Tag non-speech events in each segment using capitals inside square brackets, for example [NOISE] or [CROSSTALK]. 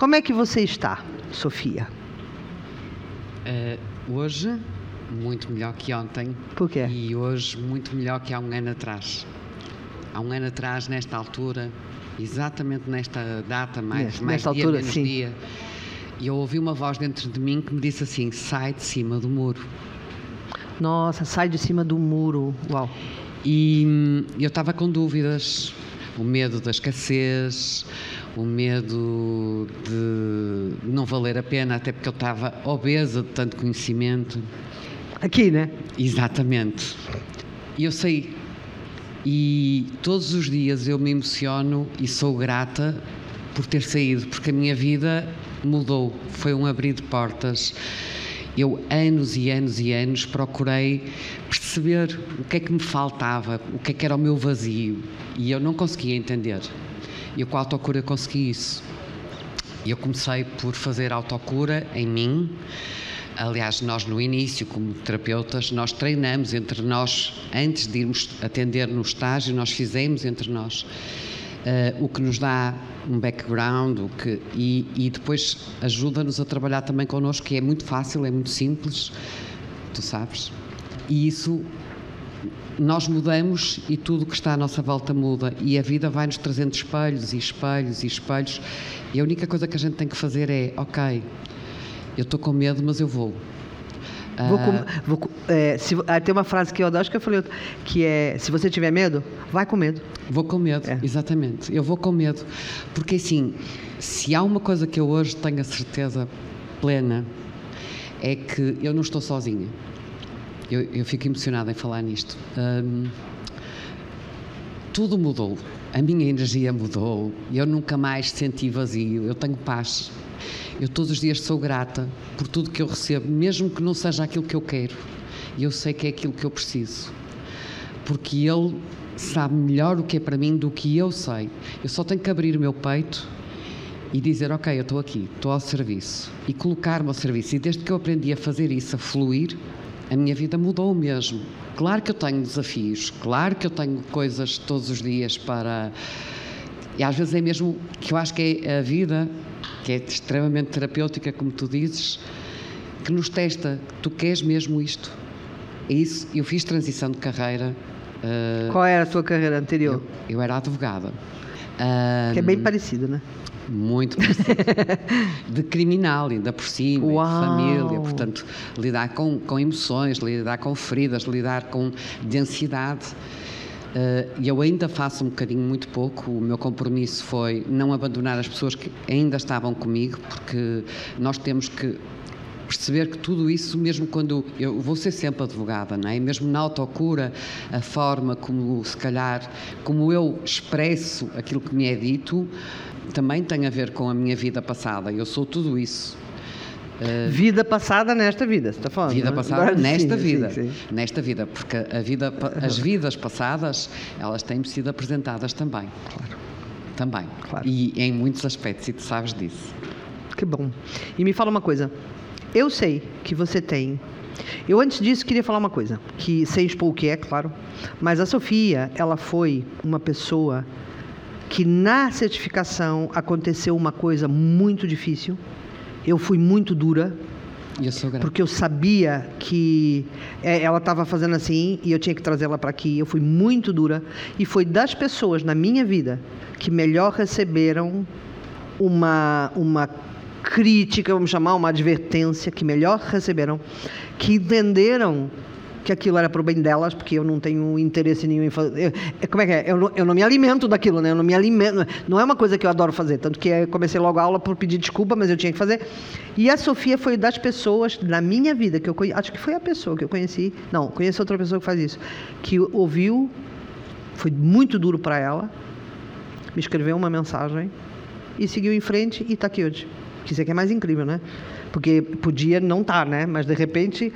Como é que você está, Sofia? Uh, hoje, muito melhor que ontem. Por quê? E hoje, muito melhor que há um ano atrás. Há um ano atrás, nesta altura, exatamente nesta data, mais, Nesta- mais nesta dia, altura, menos sim. dia, e eu ouvi uma voz dentro de mim que me disse assim: sai de cima do muro. Nossa, sai de cima do muro. Uau. E hum, eu estava com dúvidas. O medo da escassez, o medo de não valer a pena, até porque eu estava obesa de tanto conhecimento. Aqui, né? Exatamente. E eu sei. E todos os dias eu me emociono e sou grata por ter saído, porque a minha vida mudou. Foi um abrir de portas. Eu, anos e anos e anos, procurei perceber o que é que me faltava, o que é que era o meu vazio. E eu não conseguia entender. Eu, com a autocura, consegui isso. Eu comecei por fazer autocura em mim. Aliás, nós no início, como terapeutas, nós treinamos entre nós, antes de irmos atender no estágio, nós fizemos entre nós eh, o que nos dá um background o que, e, e depois ajuda-nos a trabalhar também connosco, que é muito fácil, é muito simples, tu sabes. E isso nós mudamos e tudo que está à nossa volta muda. E a vida vai nos trazendo espelhos e espelhos e espelhos. E a única coisa que a gente tem que fazer é ok eu estou com medo mas eu vou Vou com- vou é, se, ah, tem uma frase que eu adoro, acho que eu falei que é: se você tiver medo, vai com medo. Vou com medo, É. exatamente. Eu vou com medo. Porque assim, se há uma coisa que eu hoje tenho a certeza plena, é que eu não estou sozinha. Eu, eu fico emocionada em falar nisto. Hum, tudo mudou. A minha energia mudou. Eu nunca mais senti vazio. Eu tenho paz. Eu todos os dias sou grata por tudo que eu recebo, mesmo que não seja aquilo que eu quero. E eu sei que é aquilo que eu preciso porque ele sabe melhor o que é para mim do que eu sei. Eu só tenho que abrir o meu peito e dizer: Ok, eu estou aqui, estou ao serviço. E colocar-me ao serviço. E desde que eu aprendi a fazer isso, a fluir, a minha vida mudou mesmo. Claro que eu tenho desafios, claro que eu tenho coisas todos os dias para. E às vezes é mesmo que eu acho que é a vida, que é extremamente terapêutica, como tu dizes, que nos testa: tu queres mesmo isto? É isso. Eu fiz transição de carreira. ah, Qual era a tua carreira anterior? eu, eu era advogada. Ah, Que é bem parecido, né? muito parecido. [LAUGHS] de criminal, ainda por cima, Uau! de família, portanto, lidar com, com emoções, lidar com feridas, lidar com densidade. Eh, E eu ainda faço um bocadinho, muito pouco. O meu compromisso foi não abandonar as pessoas que ainda estavam comigo, porque nós temos que perceber que tudo isso, mesmo quando eu vou ser sempre advogada, não é? Mesmo na autocura, a forma como se calhar, como eu expresso aquilo que me é dito, também tem a ver com a minha vida passada. Eu sou tudo isso. Vida passada nesta vida, você está falando? Vida né? passada Agora, nesta sim, vida, sim, sim. nesta vida, porque a vida, pa- as vidas passadas, elas têm sido apresentadas também. Claro. Também. Claro. E em muitos aspectos, e tu sabes disso. Que bom. E me fala uma coisa. Eu sei que você tem. Eu antes disso queria falar uma coisa, que sem expor o que é, claro. Mas a Sofia, ela foi uma pessoa que na certificação aconteceu uma coisa muito difícil. Eu fui muito dura, eu porque eu sabia que é, ela estava fazendo assim e eu tinha que trazê-la para aqui. Eu fui muito dura e foi das pessoas na minha vida que melhor receberam uma uma crítica, vamos chamar, uma advertência, que melhor receberam, que entenderam que aquilo era para o bem delas, porque eu não tenho interesse nenhum em fazer. eu- Como é que é? Eu não, eu não me alimento daquilo, né? Eu não me alimento. Não é uma coisa que eu adoro fazer. Tanto que eu comecei logo a aula por pedir desculpa, mas eu tinha que fazer. E a Sofia foi das pessoas na minha vida que eu conheci. Acho que foi a pessoa que eu conheci. Não, conheço outra pessoa que faz isso. Que ouviu, foi muito duro para ela, me escreveu uma mensagem e seguiu em frente e está aqui hoje. Que isso aqui é mais incrível, né? Porque podia não estar, né? Mas de repente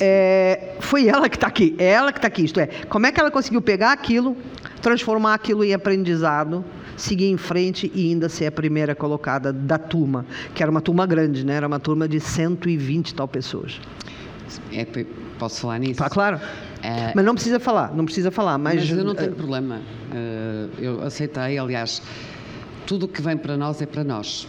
é, foi ela que está aqui. É ela que está aqui. Isto é, como é que ela conseguiu pegar aquilo, transformar aquilo em aprendizado, seguir em frente e ainda ser a primeira colocada da turma, que era uma turma grande, né? Era uma turma de 120 e tal pessoas. É, posso falar nisso? Tá claro? É, Mas não precisa falar, não precisa falar. Mas, Mas eu não tenho eh, problema. Eh, eu aceitei, aliás, tudo o que vem para nós é para nós.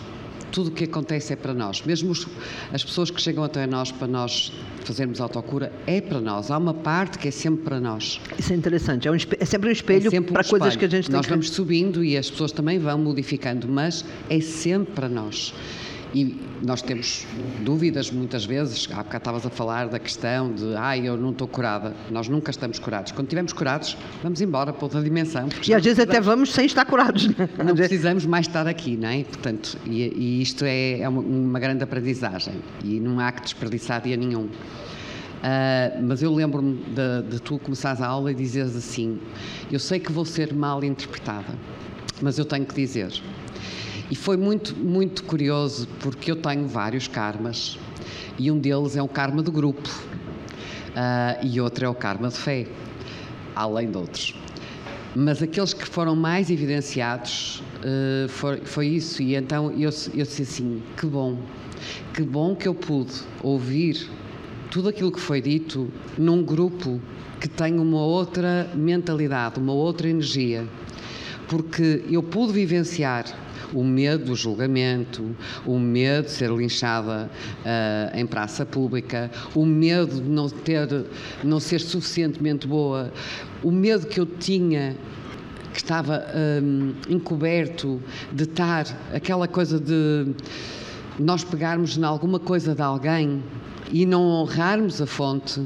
Tudo o que acontece é para nós. Mesmo os, as pessoas que chegam até nós para nós fazermos autocura, é para nós. Há uma parte que é sempre para nós. Isso é interessante. É, um é sempre um espelho é sempre um para espelho. coisas que a gente Nós que... vamos subindo e as pessoas também vão modificando, mas é sempre para nós. E nós temos dúvidas muitas vezes. Há bocado estavas a falar da questão de, ai, ah, eu não estou curada. Nós nunca estamos curados. Quando estivermos curados, vamos embora para outra dimensão. E às vezes até vamos sem estar curados. Não, não precisamos mais estar aqui, não é? Portanto, e, e isto é, é uma, uma, grande aprendizagem e não há que desperdiçar dia nenhum. Uh, mas eu lembro-me de, de tu começares a aula e dizeres assim: Eu sei que vou ser mal interpretada, mas eu tenho que dizer. E foi muito, muito curioso porque eu tenho vários karmas e um deles é o karma do grupo uh, e outro é o karma de fé, além de outros. Mas aqueles que foram mais evidenciados uh, foi, foi, isso, e então eu, eu disse assim: que bom, que bom que eu pude ouvir tudo aquilo que foi dito num grupo que tem uma outra mentalidade, uma outra energia, porque eu pude vivenciar o medo do julgamento, o medo de ser linchada uh, em praça pública, o medo de não ter, não ser suficientemente boa, o medo que eu tinha que estava um, encoberto de estar aquela coisa de nós pegarmos em alguma coisa de alguém e não honrarmos a fonte,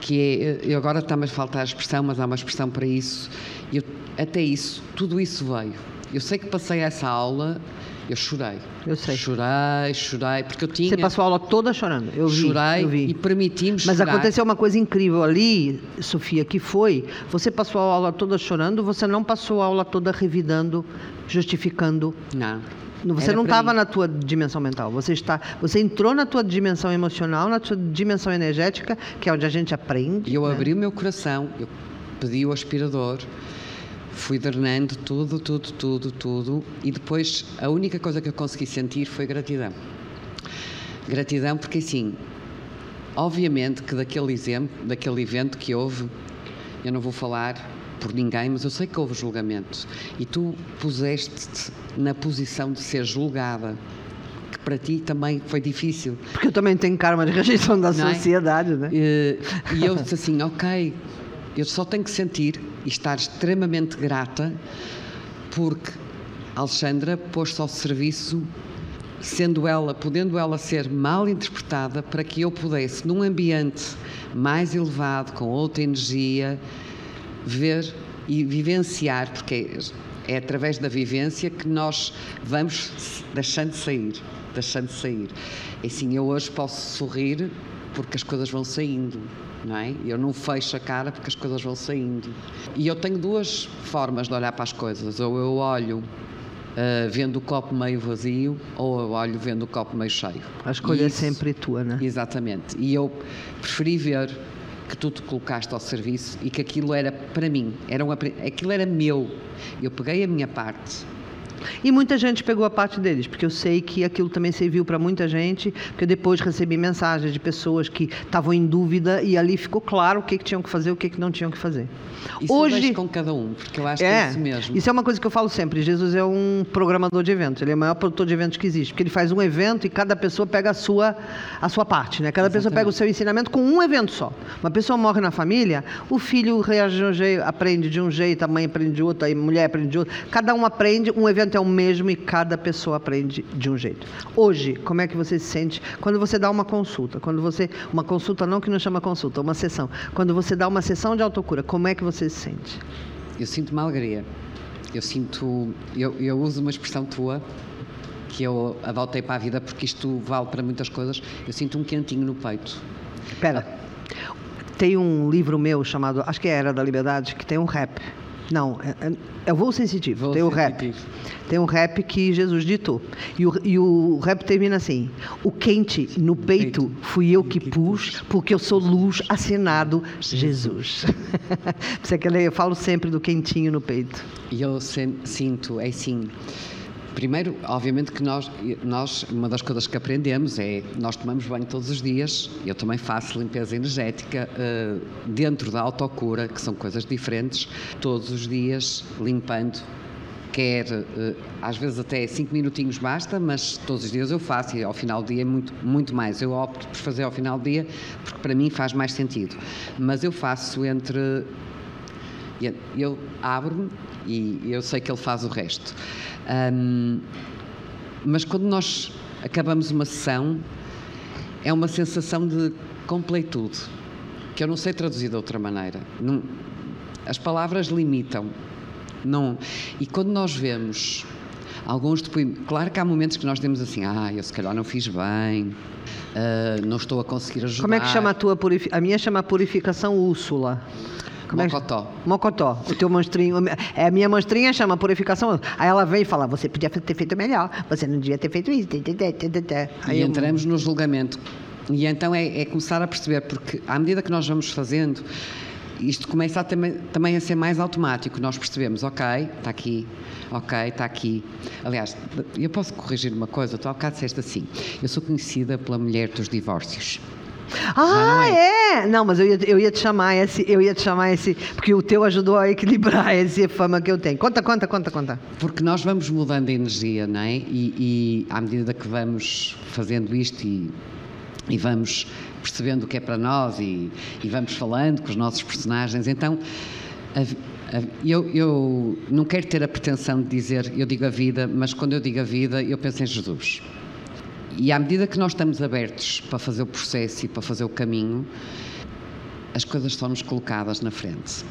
que é, eu agora está-me a faltar a expressão, mas há uma expressão para isso, eu, até isso, tudo isso veio. Eu sei que passei essa aula, eu chorei. Eu sei. Chorei, chorei, porque eu tinha. Você passou a aula toda chorando. Eu vi. Chorei eu vi. e permitimos Mas chorar. aconteceu uma coisa incrível ali, Sofia, que foi: você passou a aula toda chorando, você não passou a aula toda revidando, justificando. Não. Você Era não estava na tua dimensão mental. Você está, você entrou na tua dimensão emocional, na tua dimensão energética, que é onde a gente aprende. E eu né? abri o meu coração, eu pedi o aspirador fui drenando tudo, tudo, tudo, tudo e depois a única coisa que eu consegui sentir foi gratidão. Gratidão porque assim, obviamente que daquele exemplo, daquele evento que houve, eu não vou falar por ninguém, mas eu sei que houve julgamento e tu puseste-te na posição de ser julgada que para ti também foi difícil. Porque eu também tenho karma de rejeição da não é? sociedade, é? né? E, e eu disse assim, ok, eu só tenho que sentir e estar extremamente grata porque Alexandra pôs-se ao serviço, sendo ela, podendo ela ser mal interpretada, para que eu pudesse, num ambiente mais elevado, com outra energia, ver e vivenciar, porque é, é através da vivência que nós vamos deixando de sair, deixando de sair. E assim, eu hoje posso sorrir porque as coisas vão saindo não é? Eu não fecho a cara porque as coisas vão saindo. E eu tenho duas formas de olhar para as coisas. Ou eu olho uh, vendo o copo meio vazio, ou eu olho vendo o copo meio cheio. A escolha é sempre tua, não é? Exatamente. E eu preferi ver que tu te colocaste ao serviço e que aquilo era para mim, era um, aquilo era meu. Eu peguei a minha parte e muita gente pegou a parte deles, porque eu sei que aquilo também serviu para muita gente, porque depois recebi mensagens de pessoas que estavam em dúvida e ali ficou claro o que, que tinham que fazer e o que, que não tinham que fazer. Isso Hoje com cada um, porque eu acho é, que é isso mesmo. Isso é uma coisa que eu falo sempre. Jesus é um programador de eventos, ele é o maior produtor de eventos que existe, porque ele faz um evento e cada pessoa pega a sua a sua parte, né? Cada Exatamente. pessoa pega o seu ensinamento com um evento só. Uma pessoa morre na família, o filho reage de um jeito, aprende de um jeito, a mãe aprende de outro, a mulher aprende de outro. Cada um aprende, um evento é o mesmo e cada pessoa aprende de um jeito. Hoje, como é que você se sente quando você dá uma consulta? Quando você uma consulta não que não chama consulta, uma sessão. Quando você dá uma sessão de autocura, como é que você se sente? Eu sinto uma alegria. Eu sinto, eu, eu uso uma expressão tua que eu adotei para a vida porque isto vale para muitas coisas. Eu sinto um quentinho no peito. Espera. Tem um livro meu chamado, acho que é Era da Liberdade, que tem um rap não, é, é, o voo sensitivo. Voo tem o rap. Tem um rap que Jesus ditou. E o, e o rap termina assim: O quente no peito fui eu que pus, porque eu sou luz acenado Jesus. [LAUGHS] Você quer ler? Eu falo sempre do quentinho no peito. E eu sinto, é assim Primeiro, obviamente que nós, nós, uma das coisas que aprendemos é, nós tomamos banho todos os dias, eu também faço limpeza energética uh, dentro da autocura, que são coisas diferentes, todos os dias limpando quer, eh, às vezes até cinco minutinhos basta, mas todos os dias eu faço e ao final do dia é muito, muito mais. Eu opto por fazer ao final do dia porque para mim faz mais sentido. Mas eu faço entre. Eu abro-me e eu sei que ele faz o resto. Um, mas quando nós acabamos uma sessão, é uma sensação de completude, que eu não sei traduzir de outra maneira. Não, as palavras limitam. Não. E quando nós vemos alguns depoimentos, claro que há momentos que nós temos assim, ah, eu se calhar não fiz bem, uh, não estou a conseguir ajudar. Como é que chama a tua purificação? A minha chama purificação Úrsula. Como Mocotó. É? Mocotó. O teu monstrinho. É, a minha monstrinha chama purificação. Aí ela vem e fala: você podia ter feito melhor, você não devia ter feito isso. Aí e entramos eu... no julgamento. E então é, é, começar a perceber, porque à medida que nós vamos fazendo, isto começa a também, também a ser mais automático. Nós percebemos, ok, está aqui, ok, está aqui. Aliás, eu posso corrigir uma coisa, tu há bocado disseste assim, eu sou conhecida pela mulher dos divórcios. Ah, não é? é? Não, mas eu ia, eu ia te chamar esse, eu ia te chamar esse, porque o teu ajudou a equilibrar [LAUGHS] essa fama que eu tenho. Conta, conta, conta, conta. Porque nós vamos mudando a energia, não é? E, e à medida que vamos fazendo isto e, e vamos percebendo o que é para nós e, e vamos falando com os nossos personagens, então a, a, eu, eu não quero ter a pretensão de dizer eu digo a vida, mas quando eu digo a vida eu penso em Jesus. E à medida que nós estamos abertos para fazer o processo e para fazer o caminho, as coisas estão-nos colocadas na frente.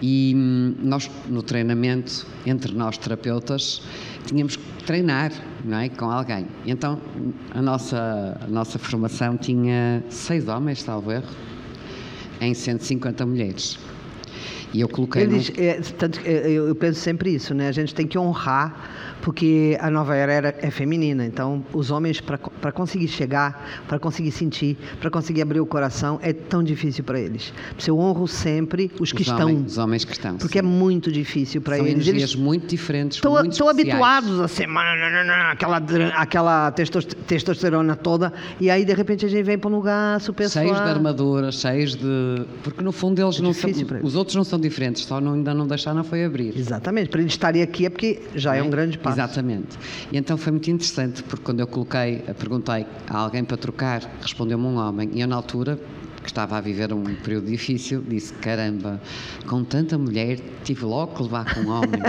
E hum, nós, no treinamento, entre nós terapeutas, tínhamos que treinar não é, com alguém. Então, a nossa, a nossa formação tinha seis homens, salvo erro, em 150 mulheres. E eu coloquei. Ele diz, é, tanto, é, eu penso sempre isso, né? A gente tem que honrar porque a nova era é feminina. Então, os homens, para conseguir chegar, para conseguir sentir, para conseguir abrir o coração, é tão difícil para eles. Eu honro sempre os que os estão. Homens, os homens que estão. Porque sim. é muito difícil para eles. São energias muito diferentes. Estão habituados a ser aquela, aquela testosterona toda, e aí de repente a gente vem para um lugar super Cheios de armadura, cheios de. Porque no fundo eles é não são. Os outros não são diferentes, só não, ainda não deixaram foi abrir. Exatamente. Para eles estarem aqui é porque já é, é um grande passo. Exatamente. E então foi muito interessante, porque quando eu coloquei, perguntei a alguém para trocar, respondeu-me um homem, e eu na altura que estava a viver um período difícil, disse: Caramba, com tanta mulher, tive logo que levar com homens.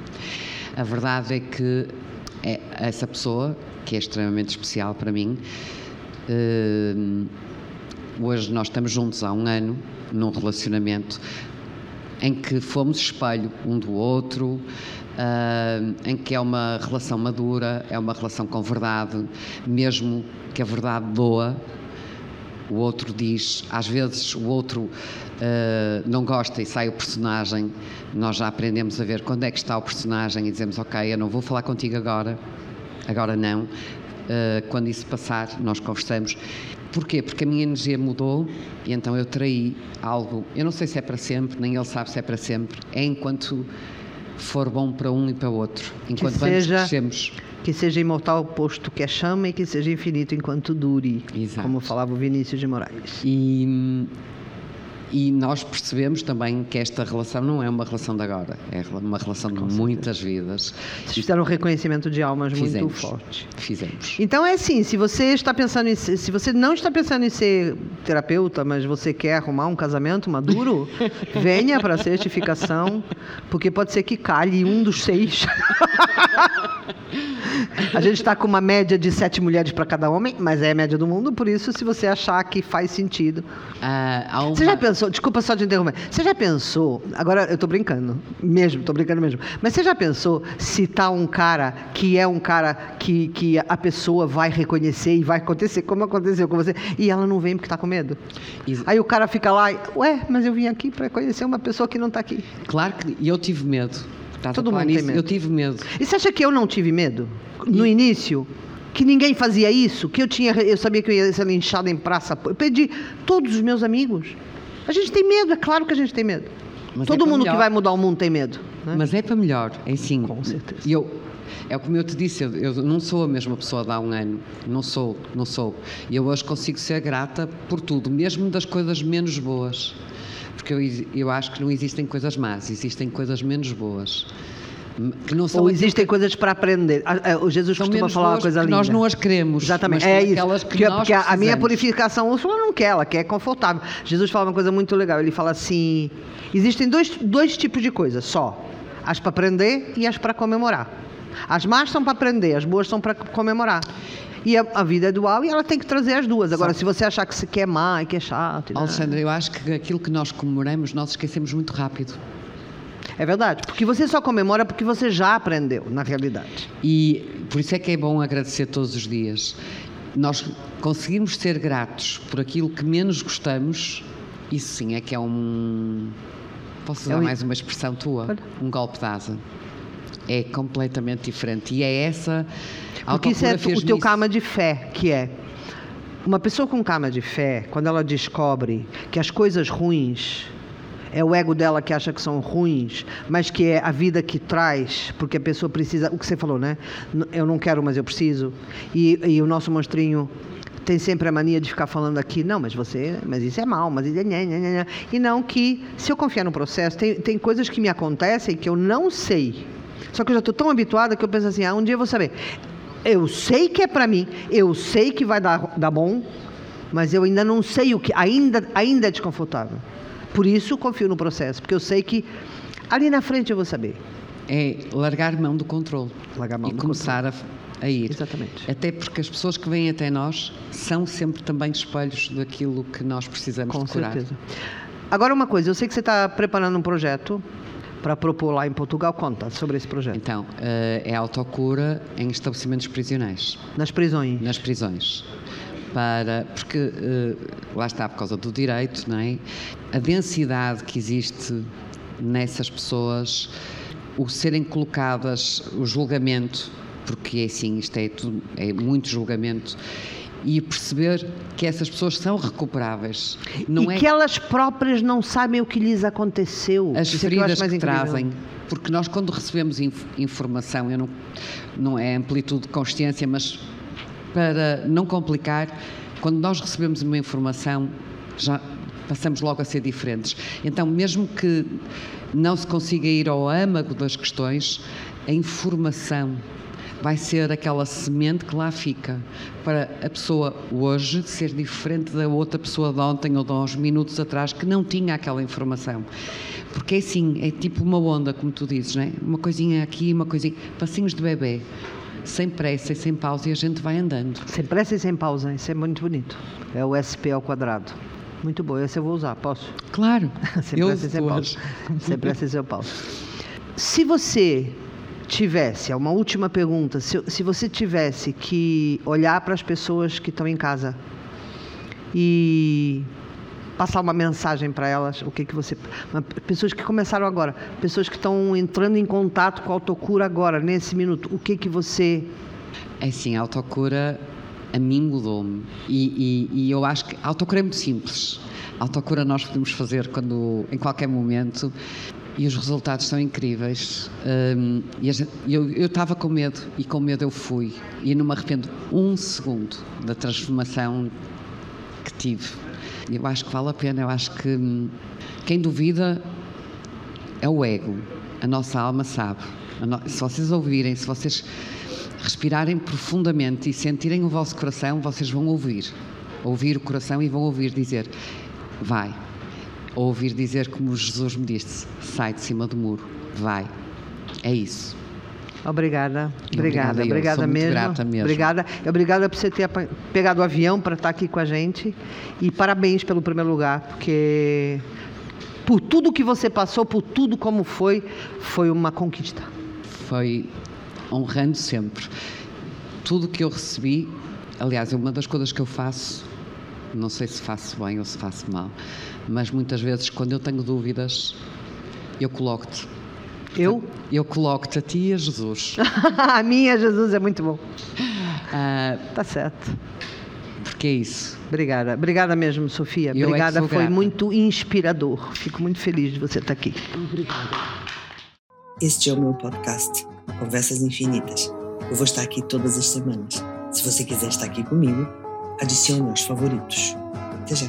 [LAUGHS] a verdade é que é essa pessoa, que é extremamente especial para mim, uh, hoje nós estamos juntos há um ano, num relacionamento em que fomos espelho um do outro, uh, em que é uma relação madura, é uma relação com verdade, mesmo que a verdade doa. O outro diz, às vezes o outro uh, não gosta e sai o personagem. Nós já aprendemos a ver quando é que está o personagem e dizemos: Ok, eu não vou falar contigo agora, agora não. Uh, quando isso passar, nós conversamos. Porquê? Porque a minha energia mudou e então eu traí algo. Eu não sei se é para sempre, nem ele sabe se é para sempre. É enquanto for bom para um e para o outro, enquanto que seja, crescemos. Que seja imortal posto que é chama e que seja infinito enquanto dure, Exato. como falava o Vinícius de Moraes. E e nós percebemos também que esta relação não é uma relação de agora, é uma relação de muitas vidas. Vocês fizeram um reconhecimento de almas fizemos, muito forte. Fizemos. Então é assim, se você está pensando em se você não está pensando em ser terapeuta, mas você quer arrumar um casamento maduro, [LAUGHS] venha para a certificação, porque pode ser que calhe um dos seis. [LAUGHS] A gente está com uma média de sete mulheres para cada homem, mas é a média do mundo, por isso, se você achar que faz sentido. Uh, uma... Você já pensou, desculpa só te interromper, você já pensou, agora eu estou brincando, mesmo, estou brincando mesmo, mas você já pensou se tá um cara que é um cara que, que a pessoa vai reconhecer e vai acontecer como aconteceu com você, e ela não vem porque está com medo? Isso. Aí o cara fica lá, ué, mas eu vim aqui para conhecer uma pessoa que não está aqui. Claro que eu tive medo. Todo mundo tem medo. Eu tive medo. E você acha que eu não tive medo? No e... início? Que ninguém fazia isso? Que eu tinha, eu sabia que eu ia ser linchada em praça. Eu perdi todos os meus amigos. A gente tem medo, é claro que a gente tem medo. Mas Todo é mundo melhor. que vai mudar o mundo tem medo. Né? Mas é para melhor, é sim. Com certeza. E eu, é como eu te disse, eu, eu, não sou a mesma pessoa de há um ano. Não sou, não sou. E eu hoje consigo ser grata por tudo, mesmo das coisas menos boas porque eu, eu acho que não existem coisas más, existem coisas menos boas. Que não são Ou existem coisas para aprender. Ah, ah, O Jesus São costuma falar uma coisa linda. nós não as queremos, Exatamente. É isso. aquelas que porque porque a minha purificação Úrsula não quer, ela quer confortável. Jesus fala uma coisa muito legal. Ele fala assim: existem dois, dois tipos de coisas só: as para aprender e as para comemorar. As más são para aprender, as boas são para comemorar. E a, a vida é dual e ela tem que trazer as duas. Agora, se você achar que se quer má e que é chato. não- Alexandre, eu acho que aquilo que nós comemoramos, nós esquecemos muito rápido. É verdade. Porque você só comemora porque você já aprendeu, na realidade. E por isso é que é bom agradecer todos os dias. Nós conseguimos ser gratos por aquilo que menos gostamos, isso sim é que é um. Posso usar É um- mais uma expressão tua? Um golpe de asa. É completamente diferente. E é essa. A Porque isso é o teu karma de fé, que é uma pessoa com karma de fé, quando ela descobre que as coisas ruins é o ego dela que acha que são ruins, mas que é a vida que traz, porque a pessoa precisa, o que você falou, né? Eu não quero, mas eu preciso. E, e o nosso monstrinho tem sempre a mania de ficar falando aqui, não, mas você, mas isso é mal, mas isso é nhã, nhã, nhã, nhã." e não que se eu confiar no processo, tem, tem coisas que me acontecem que eu não sei. Só que eu já estou tão habituada que eu penso assim, ah, um dia eu vou saber. Eu sei que é para mim, eu sei que vai dar, dar bom, mas eu ainda não sei o que, ainda, ainda é desconfortável. Por isso confio no processo, porque eu sei que ali na frente eu vou saber. É largar mão do controle. Largar mão e do começar a, a ir. Exatamente. Até porque as pessoas que vêm até nós são sempre também espelhos daquilo que nós precisamos Com de curar. certeza. Agora uma coisa, eu sei que você está preparando um projeto para propor lá em Portugal. Conta sobre esse projeto. Então, eh, é autocura em estabelecimentos prisionais, Nas prisões. nas prisões. Para, porque eh, lá está por causa do direito, não é? A densidade que existe nessas pessoas, o serem colocadas, o julgamento, porque é assim, isto é, tudo, é muito julgamento, e perceber que essas pessoas são recuperáveis. Não e é que elas próprias não sabem o que lhes aconteceu. as Isso é que feridas mais que incrível. trazem. Porque nós, quando recebemos inf- informação, eu não, não é amplitude de consciência, mas para não complicar, quando nós recebemos uma informação, já passamos logo a ser diferentes. Então, mesmo que não se consiga ir ao âmago das questões, a informação vai ser aquela semente que lá fica para a pessoa hoje ser diferente da outra pessoa de ontem ou de uns minutos atrás que não tinha aquela informação. Porque é assim, é tipo uma onda, como tu dizes, não é? Uma coisinha aqui, uma coisinha, passinhos de bebê, sem pressa e sem pausa e a gente vai andando. Sem pressa e sem pausa, isso é muito bonito. É o SP ao quadrado. Muito bom, esse eu vou usar, posso? Claro, [LAUGHS] Sem pressa e sem pausa. Sem pressa e sem pausa. Se você tivesse, é uma última pergunta, se, se você tivesse que olhar para as pessoas que estão em casa e passar uma mensagem para elas, o que que você, pessoas que começaram agora, pessoas que estão entrando em contato com a autocura agora, nesse minuto, o que que você É assim, a autocura a mim mudou-me. E, e- e eu acho que a autocura é muito simples. A autocura nós podemos fazer quando, em qualquer momento e os resultados são incríveis. A gente- eu estava com medo e com medo eu fui. E não me arrependo um segundo da transformação que tive. Eu acho que vale a pena. Eu acho que hum, quem duvida é o ego. A nossa alma sabe. No- Se vocês ouvirem, se vocês respirarem profundamente e sentirem o vosso coração, vocês vão ouvir. Ouvir o coração e vão ouvir dizer: vai. Ou ouvir dizer, como Jesus me disse: sai de cima do muro, vai. É isso. Obrigada, obrigada, obrigada mesmo. mesmo. Obrigada, obrigada por você ter pegado o avião para estar aqui com a gente e parabéns pelo primeiro lugar, porque por tudo que você passou, por tudo como foi, foi uma conquista. foi honrando sempre. Tudo que eu recebi, aliás, é uma das coisas que eu faço, não sei se faço bem ou se faço mal, mas muitas vezes quando eu tenho dúvidas, eu coloco-te. Eu? Eu coloco-te a ti e a Jesus. [LAUGHS] a minha Jesus é muito bom. Ah, Tá certo. porque é isso. Obrigada, obrigada mesmo, Sofia. Eu é Obrigada, sou foi grata. muito inspirador. Fico muito feliz de você estar aqui. Este é o meu podcast, Conversas Infinitas. Eu vou estar aqui todas as semanas. Se você quiser estar aqui comigo, adicione aos favoritos. Até já!